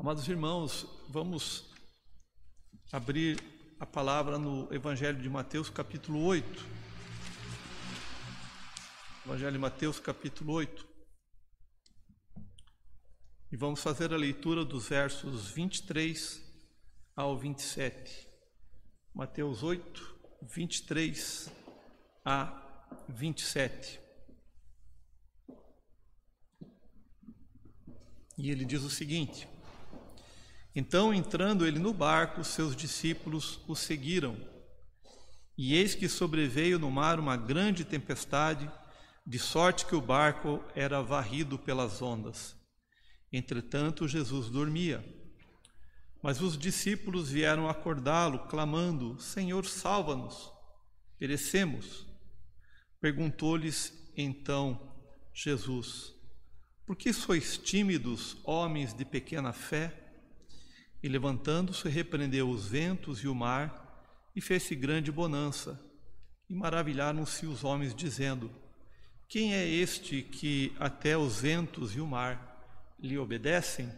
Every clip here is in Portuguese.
Amados irmãos, vamos abrir a palavra no Evangelho de Mateus, capítulo 8. Evangelho de Mateus, capítulo 8. E vamos fazer a leitura dos versos 23 ao 27. Mateus 8, 23 a 27. E ele diz o seguinte: Então, entrando ele no barco, seus discípulos o seguiram. E eis que sobreveio no mar uma grande tempestade, de sorte que o barco era varrido pelas ondas. Entretanto, Jesus dormia. Mas os discípulos vieram acordá-lo, clamando: Senhor, salva-nos, perecemos. Perguntou-lhes então Jesus: por que sois tímidos, homens de pequena fé? E levantando-se, repreendeu os ventos e o mar, e fez-se grande bonança. E maravilharam-se os homens, dizendo: Quem é este que até os ventos e o mar lhe obedecem?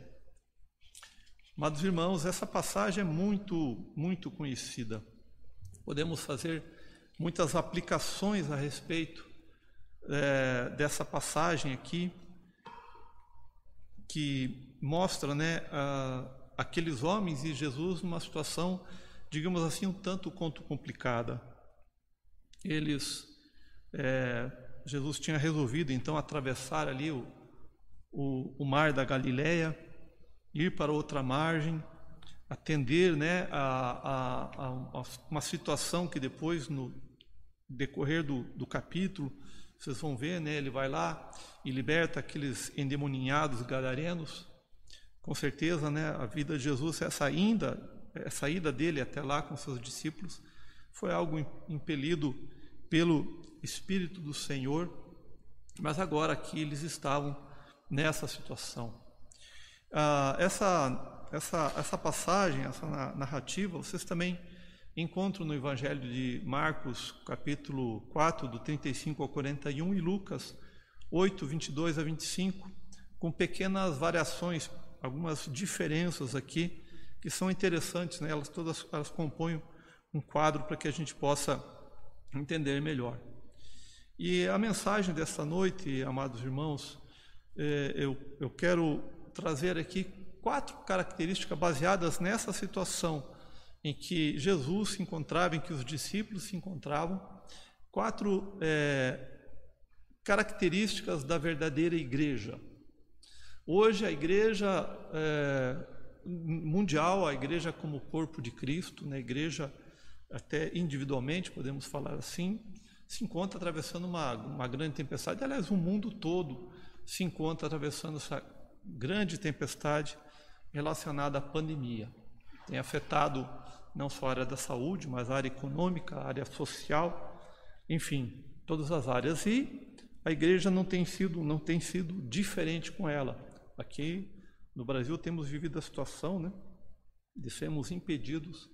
Amados irmãos, essa passagem é muito, muito conhecida. Podemos fazer muitas aplicações a respeito é, dessa passagem aqui que mostra né, aqueles homens e Jesus numa situação, digamos assim, um tanto quanto complicada. Eles, é, Jesus tinha resolvido então atravessar ali o, o, o mar da Galileia, ir para outra margem, atender né, a, a, a, uma situação que depois, no decorrer do, do capítulo, vocês vão ver, né? Ele vai lá e liberta aqueles endemoninhados gadarenos. Com certeza, né? A vida de Jesus, essa ida, essa ida dele até lá com seus discípulos, foi algo impelido pelo Espírito do Senhor. Mas agora aqui eles estavam nessa situação. Ah, essa, essa, essa passagem, essa narrativa, vocês também encontro no Evangelho de Marcos, capítulo 4, do 35 ao 41, e Lucas 8, 22 a 25, com pequenas variações, algumas diferenças aqui que são interessantes, né? elas todas elas compõem um quadro para que a gente possa entender melhor. E a mensagem desta noite, amados irmãos, é, eu, eu quero trazer aqui quatro características baseadas nessa situação em que Jesus se encontrava, em que os discípulos se encontravam, quatro é, características da verdadeira igreja. Hoje a igreja é, mundial, a igreja como corpo de Cristo, né, igreja até individualmente, podemos falar assim, se encontra atravessando uma, uma grande tempestade. Aliás, o mundo todo se encontra atravessando essa grande tempestade relacionada à pandemia. Tem afetado não só a área da saúde, mas a área econômica, a área social, enfim, todas as áreas. E a igreja não tem sido, não tem sido diferente com ela. Aqui no Brasil temos vivido a situação, né, de sermos impedidos,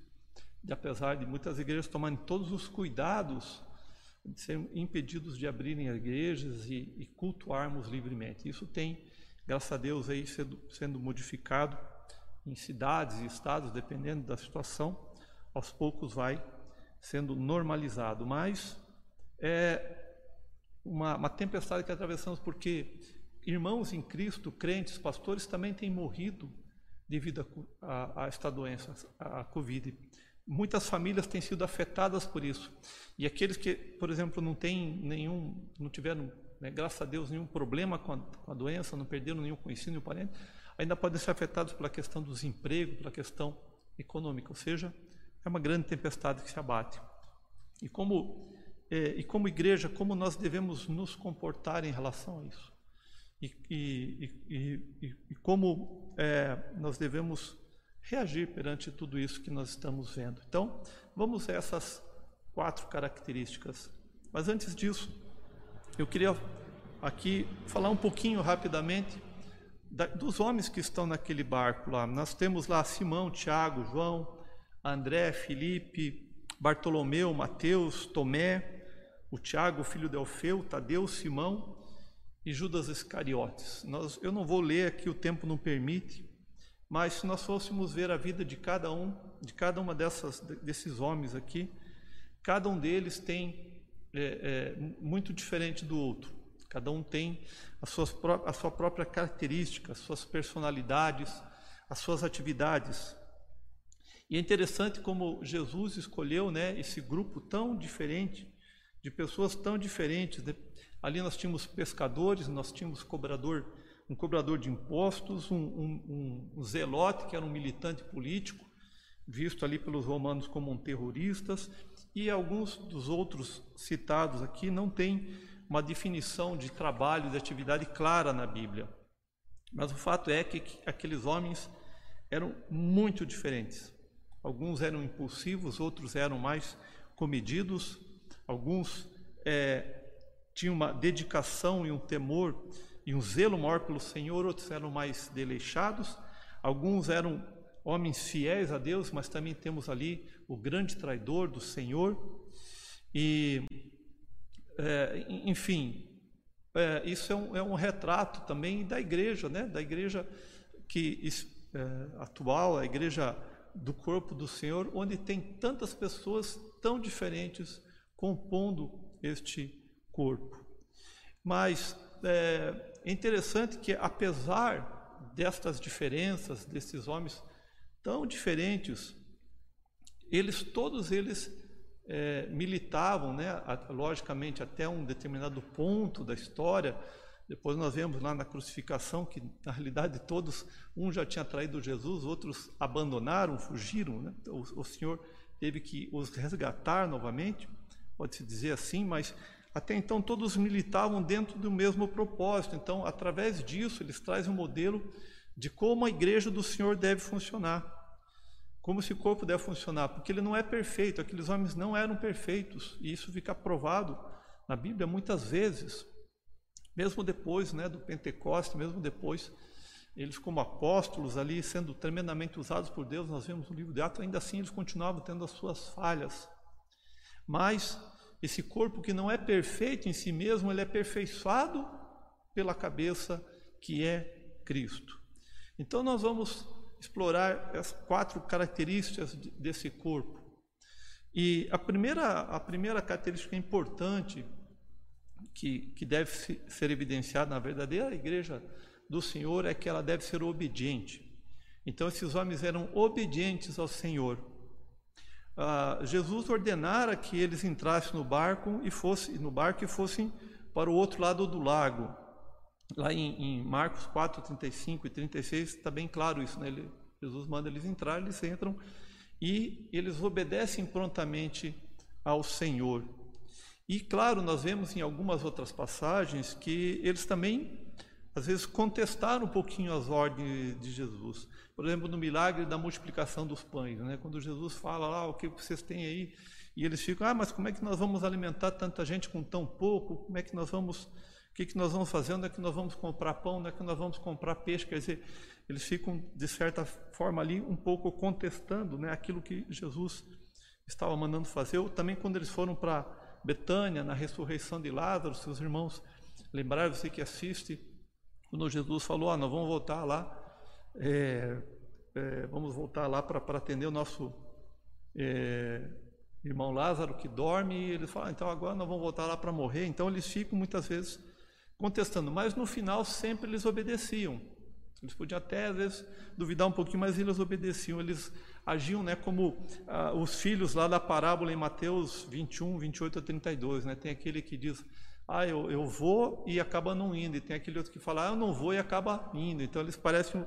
de apesar de muitas igrejas tomarem todos os cuidados, de serem impedidos de abrirem igrejas e, e cultuarmos livremente. Isso tem, graças a Deus, aí sendo, sendo modificado em cidades e estados, dependendo da situação, aos poucos vai sendo normalizado. Mas é uma, uma tempestade que atravessamos porque irmãos em Cristo, crentes, pastores, também têm morrido devido a, a, a esta doença, a, a Covid. Muitas famílias têm sido afetadas por isso. E aqueles que, por exemplo, não têm nenhum, não tiveram, né, graças a Deus, nenhum problema com a, com a doença, não perderam nenhum conhecido, nenhum parente, ainda podem ser afetados pela questão do desemprego, pela questão econômica, ou seja, é uma grande tempestade que se abate. E como, é, e como igreja, como nós devemos nos comportar em relação a isso? E, e, e, e como é, nós devemos reagir perante tudo isso que nós estamos vendo. Então, vamos a essas quatro características. Mas antes disso, eu queria aqui falar um pouquinho rapidamente dos homens que estão naquele barco lá. Nós temos lá Simão, Tiago, João, André, Felipe, Bartolomeu, Mateus, Tomé, o Tiago, filho de Alfeu, Tadeu, Simão e Judas Iscariotes. Nós, eu não vou ler aqui, o tempo não permite, Mas se nós fôssemos ver a vida de cada um, de cada uma dessas, desses homens aqui, cada um deles tem é, é, muito diferente do outro. Cada um tem as suas, a sua própria característica, as suas personalidades, as suas atividades. E é interessante como Jesus escolheu né, esse grupo tão diferente, de pessoas tão diferentes. Ali nós tínhamos pescadores, nós tínhamos cobrador um cobrador de impostos, um, um, um zelote, que era um militante político, visto ali pelos romanos como um terroristas, e alguns dos outros citados aqui não têm uma definição de trabalho, de atividade clara na Bíblia. Mas o fato é que aqueles homens eram muito diferentes. Alguns eram impulsivos, outros eram mais comedidos, alguns é, tinham uma dedicação e um temor e um zelo maior pelo Senhor, outros eram mais desleixados, alguns eram homens fiéis a Deus, mas também temos ali o grande traidor do Senhor. E, é, enfim, é, isso é um, é um, retrato também da igreja, né? da igreja que é, atual, a igreja do corpo do Senhor, onde tem tantas pessoas tão diferentes compondo este corpo. Mas é, é interessante que, apesar destas diferenças, desses homens tão diferentes, eles, todos eles, é, militavam, né, logicamente, até um determinado ponto da história. Depois nós vemos lá na crucificação que, na realidade, todos, um já tinha traído Jesus, outros abandonaram, fugiram. Né? O, o Senhor teve que os resgatar novamente, pode-se dizer assim, mas até então, todos militavam dentro do mesmo propósito. Então, através disso, eles trazem um modelo de como a igreja do Senhor deve funcionar. Como esse corpo deve funcionar. Porque ele não é perfeito, aqueles homens não eram perfeitos. E isso fica provado na Bíblia muitas vezes. Mesmo depois né, do Pentecoste, mesmo depois, eles, como apóstolos ali, sendo tremendamente usados por Deus, nós vemos no livro de Atos, ainda assim eles continuavam tendo as suas falhas. Mas esse corpo que não é perfeito em si mesmo, ele é aperfeiçoado pela cabeça que é Cristo. Então nós vamos explorar as quatro características desse corpo. E a primeira, a primeira característica importante que, que deve ser evidenciada na verdadeira igreja do Senhor é que ela deve ser obediente. Então esses homens eram obedientes ao Senhor ah, Jesus ordenara que eles entrassem no barco e fossem no barco e fossem para o outro lado do lago. Lá em, em Marcos 4, 35 e 36 está bem claro isso, né? Ele, Jesus manda eles entrar, eles entram e eles obedecem prontamente ao Senhor. E claro, nós vemos em algumas outras passagens que eles também às vezes contestaram um pouquinho as ordens de Jesus. Por exemplo, no milagre da multiplicação dos pães, né? quando Jesus fala lá, o que vocês têm aí, e eles ficam, ah, mas como é que nós vamos alimentar tanta gente com tão pouco? Como é que nós vamos, o que, que nós vamos fazer? Onde é que nós vamos comprar pão? Onde é que nós vamos comprar peixe? Quer dizer, eles ficam, de certa forma, ali um pouco contestando né, aquilo que Jesus estava mandando fazer. Ou também quando eles foram para Betânia, na ressurreição de Lázaro, seus irmãos lembraram, você que assiste, quando Jesus falou, ah, nós vamos voltar lá é, é, vamos voltar lá para atender o nosso é, irmão Lázaro que dorme e eles falam, ah, então agora nós vamos voltar lá para morrer. Então eles ficam muitas vezes contestando, mas no final sempre eles obedeciam. Eles podiam até às vezes duvidar um pouquinho, mas eles obedeciam, eles agiam né, como ah, os filhos lá da parábola em Mateus 21, 28 a 32. Né, tem aquele que diz, ah, eu, eu vou e acaba não indo, e tem aquele outro que fala, ah, eu não vou e acaba indo. Então eles parecem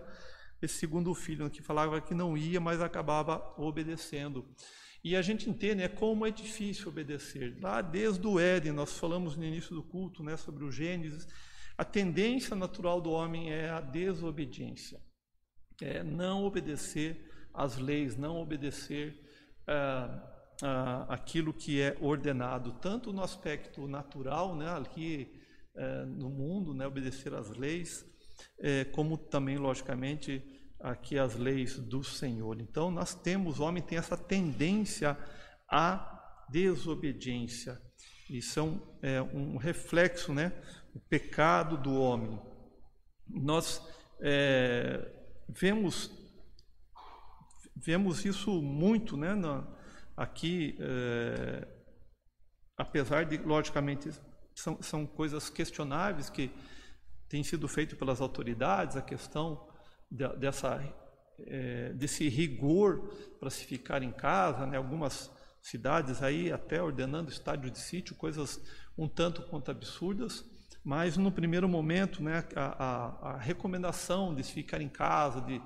esse segundo filho, que falava que não ia, mas acabava obedecendo. E a gente entende né, como é difícil obedecer. Lá desde o Éden, nós falamos no início do culto né, sobre o Gênesis, a tendência natural do homem é a desobediência. É não obedecer às leis, não obedecer ah, ah, aquilo que é ordenado, tanto no aspecto natural, né, aqui eh, no mundo, né, obedecer às leis, é, como também, logicamente, aqui as leis do Senhor. Então, nós temos, o homem tem essa tendência à desobediência. Isso é um, é um reflexo, né? O pecado do homem. Nós é, vemos vemos isso muito, né, na, aqui, é, apesar de, logicamente, são, são coisas questionáveis que têm sido feitas pelas autoridades, a questão de, dessa, é, desse rigor para se ficar em casa, né, algumas cidades aí até ordenando estádio de sítio, coisas um tanto quanto absurdas, mas no primeiro momento, né, a, a, a recomendação de se ficar em casa, de,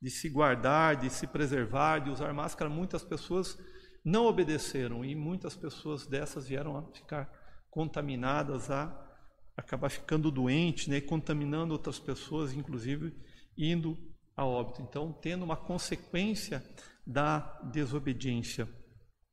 de se guardar, de se preservar, de usar máscara, muitas pessoas não obedeceram e muitas pessoas dessas vieram a ficar contaminadas, a acabar ficando doentes, né, contaminando outras pessoas, inclusive indo a óbito. Então, tendo uma consequência da desobediência.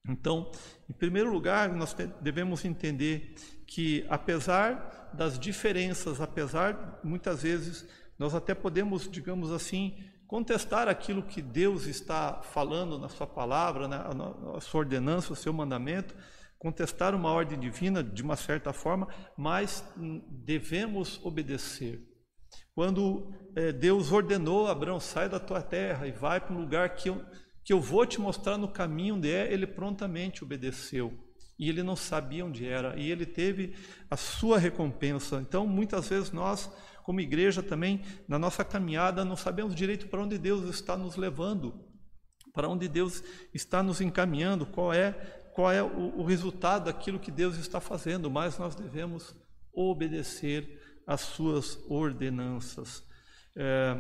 Então, em primeiro lugar, nós devemos entender que, apesar das diferenças, apesar, muitas vezes, nós até podemos, digamos assim, contestar aquilo que Deus está falando na Sua palavra, na, na Sua ordenança, o seu mandamento, contestar uma ordem divina de uma certa forma, mas devemos obedecer. Quando é, Deus ordenou Abraão, sai da tua terra e vai para um lugar que eu que eu vou te mostrar no caminho onde é, ele prontamente obedeceu. E ele não sabia onde era, e ele teve a sua recompensa. Então, muitas vezes nós, como igreja também, na nossa caminhada, não sabemos direito para onde Deus está nos levando, para onde Deus está nos encaminhando, qual é, qual é o, o resultado daquilo que Deus está fazendo, mas nós devemos obedecer às suas ordenanças. É,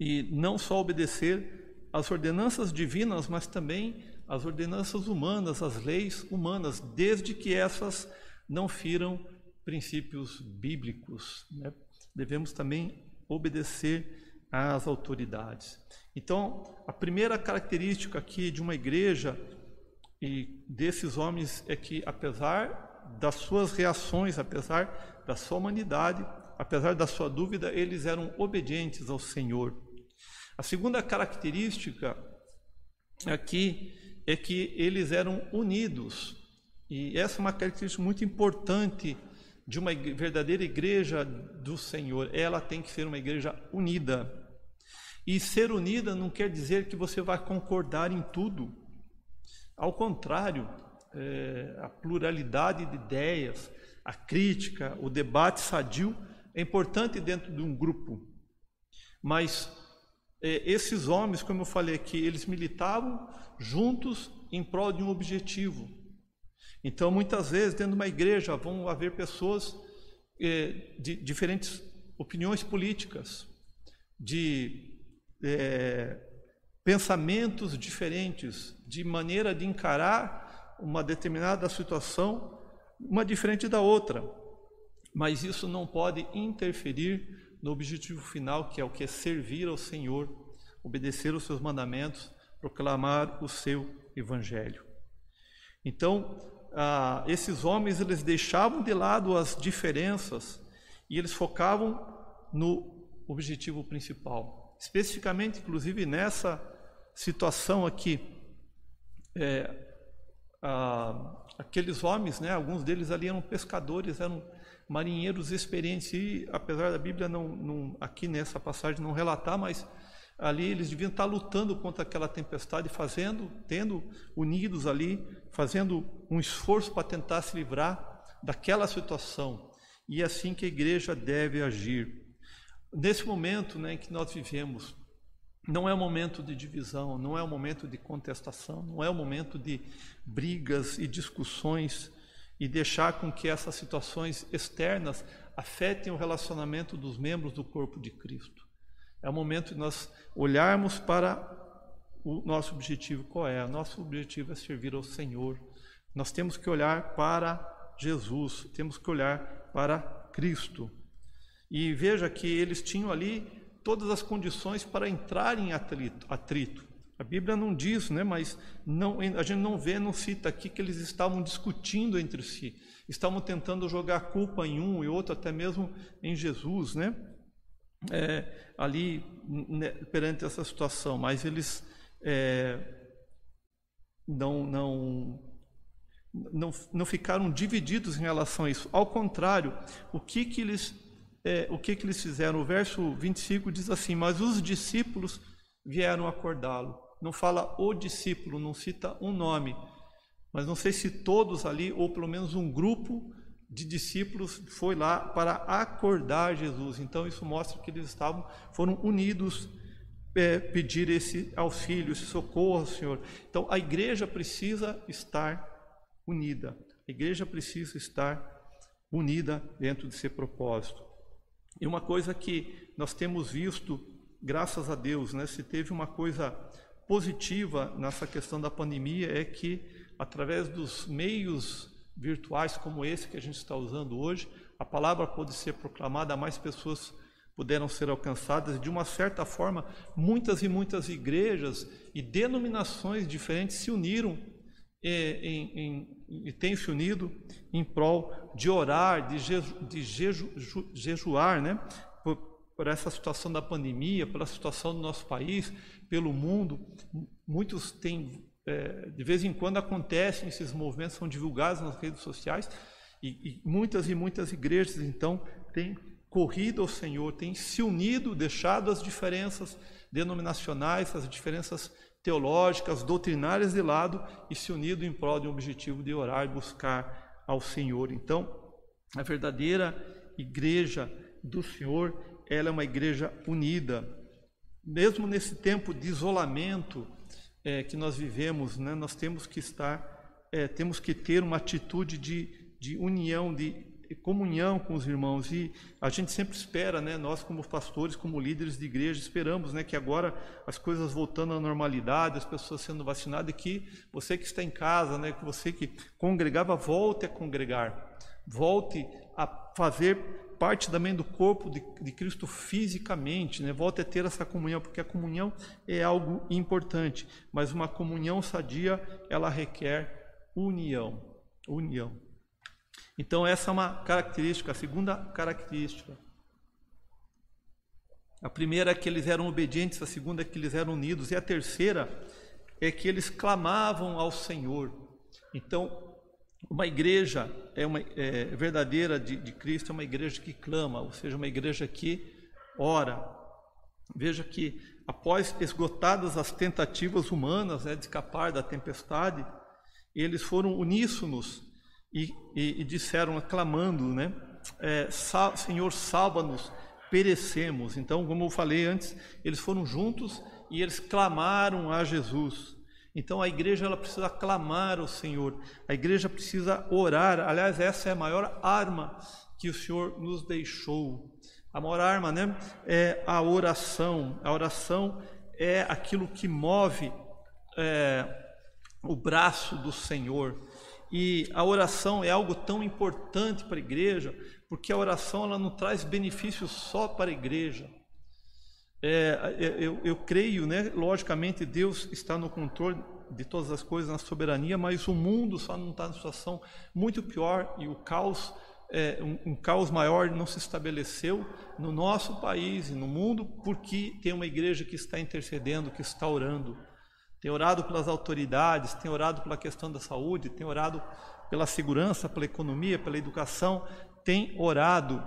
e não só obedecer, as ordenanças divinas, mas também as ordenanças humanas, as leis humanas, desde que essas não firam princípios bíblicos. Né? Devemos também obedecer às autoridades. Então, a primeira característica aqui de uma igreja e desses homens é que, apesar das suas reações, apesar da sua humanidade, apesar da sua dúvida, eles eram obedientes ao Senhor. A segunda característica aqui é que eles eram unidos. E essa é uma característica muito importante de uma verdadeira igreja do Senhor. Ela tem que ser uma igreja unida. E ser unida não quer dizer que você vai concordar em tudo. Ao contrário, é, a pluralidade de ideias, a crítica, o debate sadio é importante dentro de um grupo. Mas é, esses homens, como eu falei aqui, eles militavam juntos em prol de um objetivo. Então, muitas vezes, dentro de uma igreja, vão haver pessoas é, de diferentes opiniões políticas, de é, pensamentos diferentes, de maneira de encarar uma determinada situação, uma diferente da outra. Mas isso não pode interferir no objetivo final, que é o que é servir ao Senhor, obedecer os seus mandamentos, proclamar o seu evangelho. Então, ah, esses homens eles deixavam de lado as diferenças e eles focavam no objetivo principal. Especificamente, inclusive nessa situação aqui, é, ah, aqueles homens, né, alguns deles ali eram pescadores, eram marinheiros experientes, e apesar da Bíblia não, não, aqui nessa passagem não relatar, mas ali eles deviam estar lutando contra aquela tempestade, fazendo, tendo unidos ali, fazendo um esforço para tentar se livrar daquela situação. E é assim que a igreja deve agir. Nesse momento né, em que nós vivemos, não é um momento de divisão, não é um momento de contestação, não é um momento de brigas e discussões e deixar com que essas situações externas afetem o relacionamento dos membros do corpo de Cristo. É o momento de nós olharmos para o nosso objetivo qual é. Nosso objetivo é servir ao Senhor. Nós temos que olhar para Jesus, temos que olhar para Cristo. E veja que eles tinham ali todas as condições para entrar em atrito. atrito. A Bíblia não diz, né, mas não, a gente não vê, não cita aqui que eles estavam discutindo entre si, estavam tentando jogar culpa em um e outro, até mesmo em Jesus, né? É, ali né, perante essa situação, mas eles é, não, não, não, não ficaram divididos em relação a isso. Ao contrário, o que que eles, é, o que que eles fizeram? O verso 25 diz assim: Mas os discípulos vieram acordá-lo não fala o discípulo, não cita um nome, mas não sei se todos ali, ou pelo menos um grupo de discípulos foi lá para acordar Jesus. Então isso mostra que eles estavam, foram unidos é, pedir esse auxílio, esse socorro, Senhor. Então a igreja precisa estar unida. A igreja precisa estar unida dentro de seu propósito. E uma coisa que nós temos visto, graças a Deus, né, se teve uma coisa positiva nessa questão da pandemia é que através dos meios virtuais como esse que a gente está usando hoje, a palavra pode ser proclamada, mais pessoas puderam ser alcançadas. De uma certa forma, muitas e muitas igrejas e denominações diferentes se uniram e, em, em, e têm se unido em prol de orar, de, jeju, de jeju, jejuar, né? Por, por essa situação da pandemia, pela situação do nosso país, pelo mundo. Muitos têm é, de vez em quando acontecem esses movimentos, são divulgados nas redes sociais e, e muitas e muitas igrejas então têm corrido ao Senhor, têm se unido, deixado as diferenças denominacionais, as diferenças teológicas, doutrinárias de lado e se unido em prol de um objetivo de orar e buscar ao Senhor. Então, a verdadeira igreja do Senhor, ela é uma igreja unida. Mesmo nesse tempo de isolamento, é, que nós vivemos, né, nós temos que estar, é, temos que ter uma atitude de, de união, de comunhão com os irmãos. E a gente sempre espera, né, nós como pastores, como líderes de igreja, esperamos né, que agora as coisas voltando à normalidade, as pessoas sendo vacinadas, e que você que está em casa, né, que você que congregava, volte a congregar, volte a fazer parte também do corpo de, de Cristo fisicamente, né? Volte a ter essa comunhão, porque a comunhão é algo importante, mas uma comunhão sadia, ela requer união, união. Então essa é uma característica, a segunda característica. A primeira é que eles eram obedientes, a segunda é que eles eram unidos, e a terceira é que eles clamavam ao Senhor. Então, uma igreja é uma é, verdadeira de, de Cristo é uma igreja que clama, ou seja, uma igreja que ora. Veja que após esgotadas as tentativas humanas né, de escapar da tempestade, eles foram uníssonos e, e, e disseram, aclamando, né, é, sal, Senhor, salva-nos, perecemos. Então, como eu falei antes, eles foram juntos e eles clamaram a Jesus. Então a igreja ela precisa clamar ao Senhor, a igreja precisa orar. Aliás, essa é a maior arma que o Senhor nos deixou. A maior arma, né, é a oração. A oração é aquilo que move é, o braço do Senhor. E a oração é algo tão importante para a igreja, porque a oração ela não traz benefícios só para a igreja é, é, eu, eu creio, né? Logicamente, Deus está no controle de todas as coisas, na soberania, mas o mundo só não está em situação muito pior e o caos, é, um, um, caos maior não se estabeleceu no nosso país e no mundo porque tem uma igreja que está intercedendo, que está orando. Tem orado pelas autoridades, tem orado pela questão da saúde, tem orado pela segurança, pela economia, pela educação, tem orado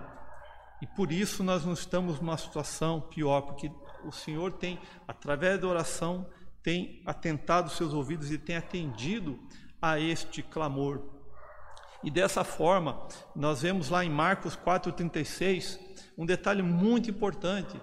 e por isso nós não estamos numa situação pior, porque o Senhor tem, através da oração, tem atentado seus ouvidos e tem atendido a este clamor. E dessa forma, nós vemos lá em Marcos 4,36 um detalhe muito importante,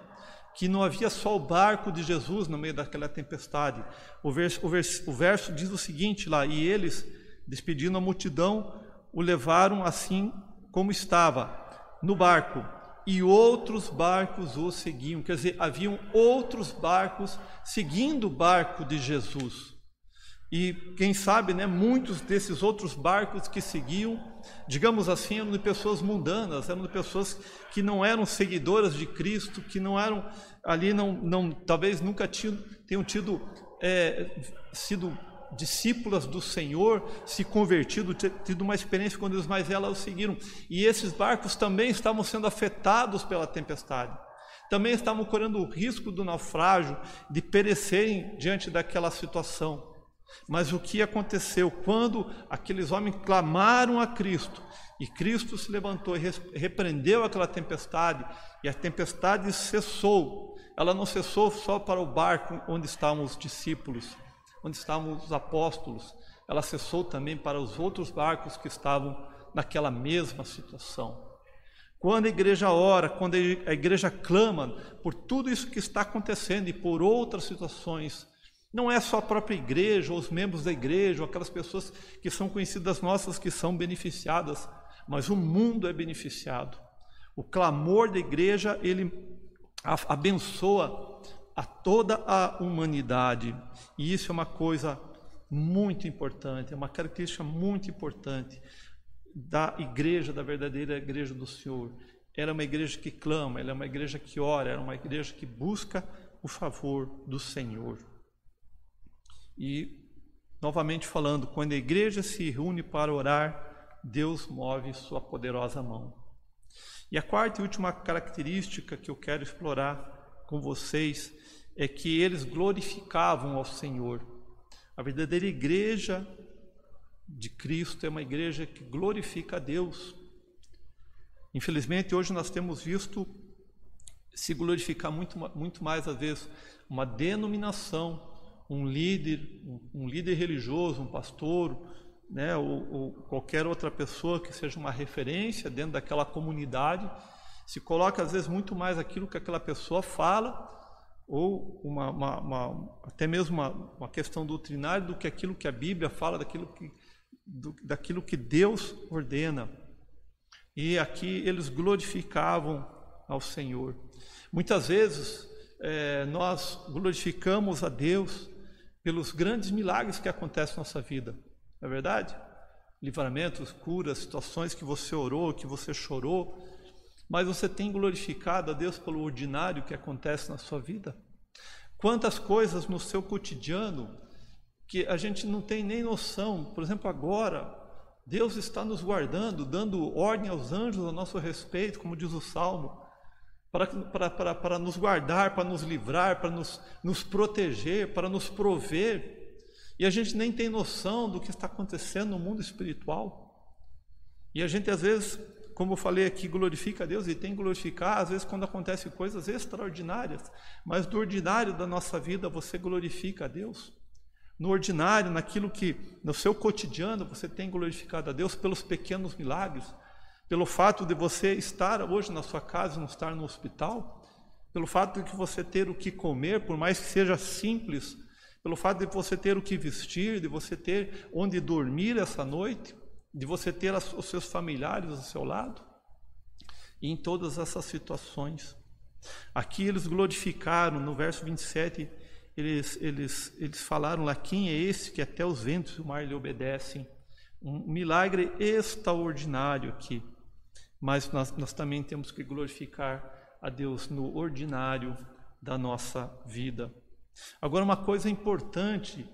que não havia só o barco de Jesus no meio daquela tempestade. O verso, o verso, o verso diz o seguinte lá: E eles, despedindo a multidão, o levaram assim como estava, no barco, e outros barcos o seguiam. Quer dizer, haviam outros barcos seguindo o barco de Jesus. E quem sabe, né, muitos desses outros barcos que seguiam, digamos assim, eram de pessoas mundanas, eram de pessoas que não eram seguidoras de Cristo, que não eram ali, não, não talvez nunca tinham, tenham tido é, sido discípulas do Senhor se convertido, tido uma experiência com Deus, mas elas o seguiram. E esses barcos também estavam sendo afetados pela tempestade. Também estavam correndo o risco do naufrágio, de perecerem diante daquela situação. Mas o que aconteceu quando aqueles homens clamaram a Cristo e Cristo se levantou e repreendeu aquela tempestade e a tempestade cessou. Ela não cessou só para o barco onde estavam os discípulos, onde estavam os apóstolos. Ela cessou também para os outros barcos que estavam naquela mesma situação. Quando a igreja ora, quando a igreja clama por tudo isso que está acontecendo e por outras situações, não é só a própria igreja, ou os membros da igreja, ou aquelas pessoas que são conhecidas nossas que são beneficiadas, mas o mundo é beneficiado. O clamor da igreja, ele abençoa a toda a humanidade. E isso é uma coisa muito importante, é uma característica muito importante da igreja, da verdadeira igreja do Senhor. Era uma igreja que clama, ela é uma igreja que ora, era uma igreja que busca o favor do Senhor. E, novamente falando, quando a igreja se reúne para orar, Deus move sua poderosa mão. E a quarta e última característica que eu quero explorar com vocês é que eles glorificavam ao Senhor. A verdadeira igreja de Cristo é uma igreja que glorifica a Deus. Infelizmente, hoje nós temos visto se glorificar muito, muito mais, às vezes, uma denominação, um líder, um, um líder religioso, um pastor, né, ou, ou, qualquer outra pessoa que seja uma referência dentro daquela comunidade, se coloca às vezes muito mais aquilo que aquela pessoa fala, ou uma, uma, uma, até mesmo uma, questão doutrinária do que aquilo que a Bíblia fala, daquilo que do, daquilo que Deus ordena. E aqui eles glorificavam ao Senhor. Muitas vezes é, nós glorificamos a Deus pelos grandes milagres que acontecem na nossa vida, não é verdade? Livramentos, curas, situações que você orou, que você chorou, mas você tem glorificado a Deus pelo ordinário que acontece na sua vida? Quantas coisas no seu cotidiano que a gente não tem nem noção. Por exemplo, agora, Deus está nos guardando, dando ordem aos anjos a nosso respeito, como diz o Salmo, para, para, para, para nos guardar, para nos livrar, para nos, nos proteger, para nos prover. E a gente nem tem noção do que está acontecendo no mundo espiritual. E a gente, às vezes, como eu falei aqui, glorifica a Deus e tem que glorificar, às vezes, quando acontecem coisas extraordinárias, mas do ordinário da nossa vida você glorifica a Deus. No ordinário, naquilo que no seu cotidiano você tem glorificado a Deus pelos pequenos milagres, pelo fato de você estar hoje na sua casa não estar no hospital, pelo fato de você ter o que comer, por mais que seja simples, pelo fato de você ter o que vestir, de você ter onde dormir essa noite, de você ter os seus familiares ao seu lado, e em todas essas situações. Aqui eles glorificaram, no verso 27, eles, eles, eles falaram lá: quem é esse que até os ventos e o mar lhe obedecem? Um milagre extraordinário aqui. Mas nós, nós também temos que glorificar a Deus no ordinário da nossa vida. Agora, uma coisa importante,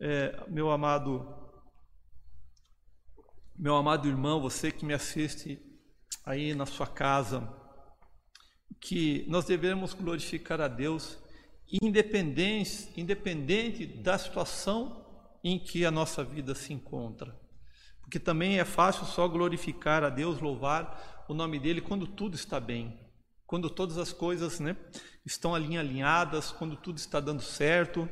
é, meu amado, meu amado irmão, você que me assiste aí na sua casa, que nós devemos glorificar a Deus independente, independente da situação em que a nossa vida se encontra. Porque também é fácil só glorificar a Deus, louvar o nome dele quando tudo está bem, quando todas as coisas né, estão alinhadas, quando tudo está dando certo,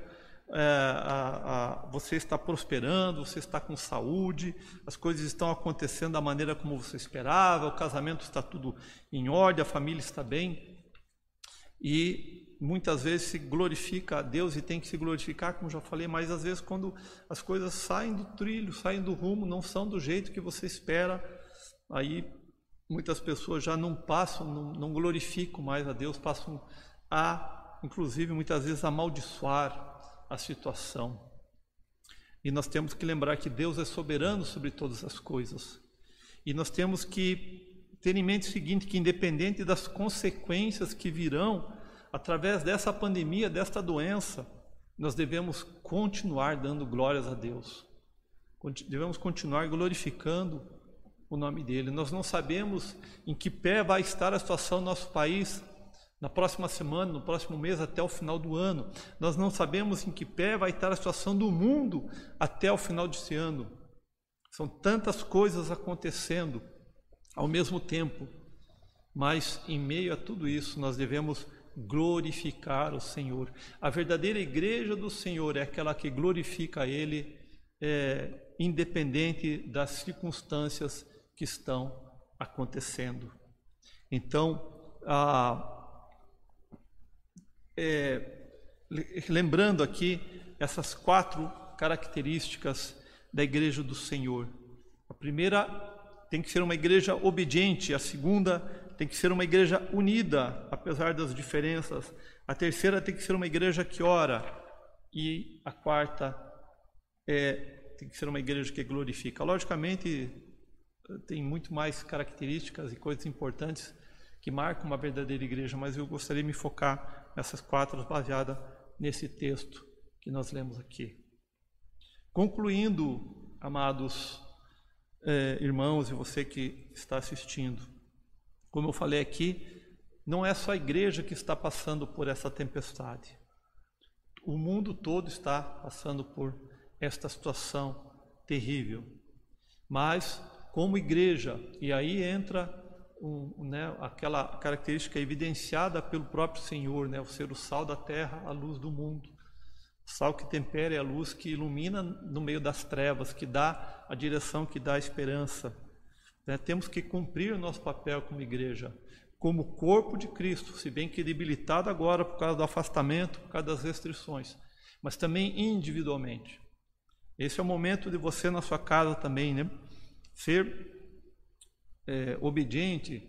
é, a, a, você está prosperando, você está com saúde, as coisas estão acontecendo da maneira como você esperava, o casamento está tudo em ordem, a família está bem. E muitas vezes se glorifica a Deus e tem que se glorificar, como já falei, mas às vezes quando as coisas saem do trilho, saem do rumo, não são do jeito que você espera, aí muitas pessoas já não passam, não, não glorificam mais a Deus, passam a, inclusive muitas vezes, amaldiçoar a situação. E nós temos que lembrar que Deus é soberano sobre todas as coisas. E nós temos que ter em mente o seguinte, que independente das consequências que virão, através dessa pandemia, desta doença, nós devemos continuar dando glórias a Deus. Devemos continuar glorificando o nome dele. Nós não sabemos em que pé vai estar a situação do nosso país na próxima semana, no próximo mês, até o final do ano. Nós não sabemos em que pé vai estar a situação do mundo até o final desse ano. São tantas coisas acontecendo ao mesmo tempo. Mas em meio a tudo isso, nós devemos glorificar o Senhor. A verdadeira igreja do Senhor é aquela que glorifica Ele, é, independente das circunstâncias que estão acontecendo. Então, a é, lembrando aqui essas quatro características da igreja do Senhor. A primeira tem que ser uma igreja obediente, a segunda tem que ser uma igreja unida, apesar das diferenças. A terceira tem que ser uma igreja que ora. E a quarta é, tem que ser uma igreja que glorifica. Logicamente, tem muito mais características e coisas importantes que marcam uma verdadeira igreja, mas eu gostaria de me focar essas quatro baseadas nesse texto que nós lemos aqui. Concluindo, amados eh, irmãos e você que está assistindo, como eu falei aqui, não é só a igreja que está passando por essa tempestade. O mundo todo está passando por esta situação terrível. Mas, como igreja, e aí entra um, né, aquela característica evidenciada pelo próprio Senhor, né, o ser o sal da terra, a luz do mundo. Sal que tempera é a luz que ilumina no meio das trevas, que dá a direção, que dá a esperança. Né, temos que cumprir o nosso papel como igreja, como corpo de Cristo, se bem que debilitado agora por causa do afastamento, por causa das restrições, mas também individualmente. Esse é o momento de você na sua casa também, né? Ser é, obediente,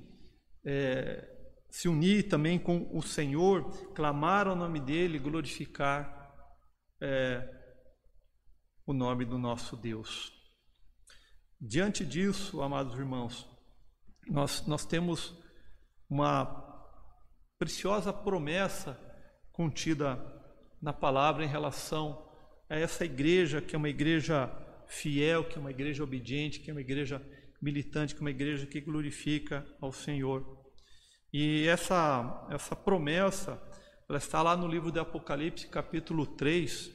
é, se unir também com o Senhor, clamar ao nome dele, glorificar é, o nome do nosso Deus. Diante disso, amados irmãos, nós, nós temos uma preciosa promessa contida na palavra em relação a essa igreja, que é uma igreja fiel, que é uma igreja obediente, que é uma igreja militante, que é uma igreja que glorifica ao Senhor. E essa, essa promessa, ela está lá no livro de Apocalipse, capítulo 3,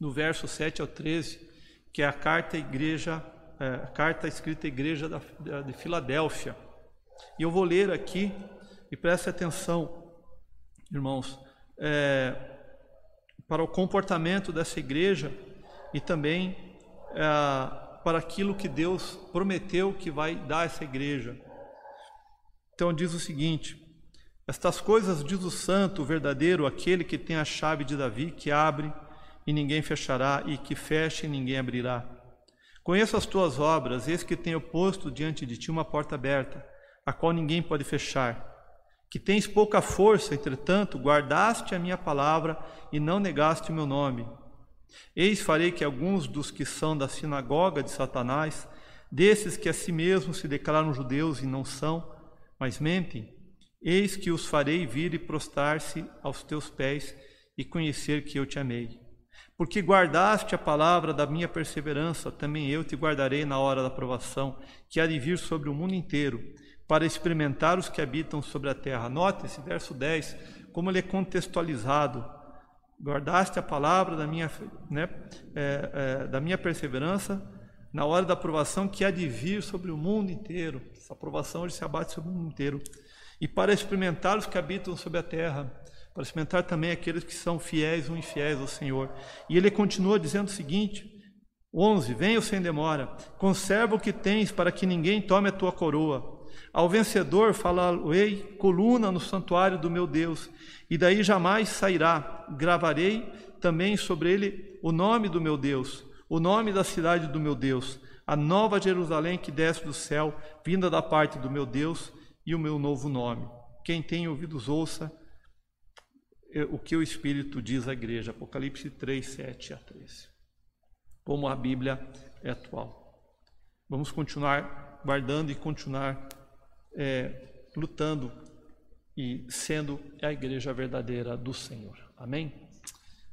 no verso 7 ao 13, que é a carta à igreja, é, a carta escrita à igreja da, de Filadélfia. E eu vou ler aqui, e preste atenção, irmãos, é, para o comportamento dessa igreja e também é, para aquilo que Deus prometeu que vai dar a essa igreja. Então diz o seguinte: Estas coisas diz o santo, o verdadeiro, aquele que tem a chave de Davi, que abre e ninguém fechará, e que fecha e ninguém abrirá. Conheço as tuas obras, eis que tenho posto diante de ti uma porta aberta, a qual ninguém pode fechar. Que tens pouca força, entretanto, guardaste a minha palavra e não negaste o meu nome. Eis farei que alguns dos que são da sinagoga de Satanás, desses que a si mesmos se declaram judeus e não são, mas mentem, eis que os farei vir e prostrar-se aos teus pés e conhecer que eu te amei. Porque guardaste a palavra da minha perseverança, também eu te guardarei na hora da provação, que há de vir sobre o mundo inteiro, para experimentar os que habitam sobre a terra. Note esse verso 10, como ele é contextualizado guardaste a palavra da minha, né, é, é, da minha perseverança na hora da aprovação que há de vir sobre o mundo inteiro. Essa aprovação hoje se abate sobre o mundo inteiro. E para experimentar os que habitam sobre a terra, para experimentar também aqueles que são fiéis ou infiéis ao Senhor. E ele continua dizendo o seguinte: 11: Venha sem demora, conserva o que tens para que ninguém tome a tua coroa. Ao vencedor falarei coluna no santuário do meu Deus, e daí jamais sairá. Gravarei também sobre ele o nome do meu Deus, o nome da cidade do meu Deus, a nova Jerusalém que desce do céu, vinda da parte do meu Deus, e o meu novo nome. Quem tem ouvidos, ouça é, o que o Espírito diz à igreja. Apocalipse 3, 7 a 13. Como a Bíblia é atual. Vamos continuar guardando e continuar é, lutando e sendo a igreja verdadeira do Senhor. Amém?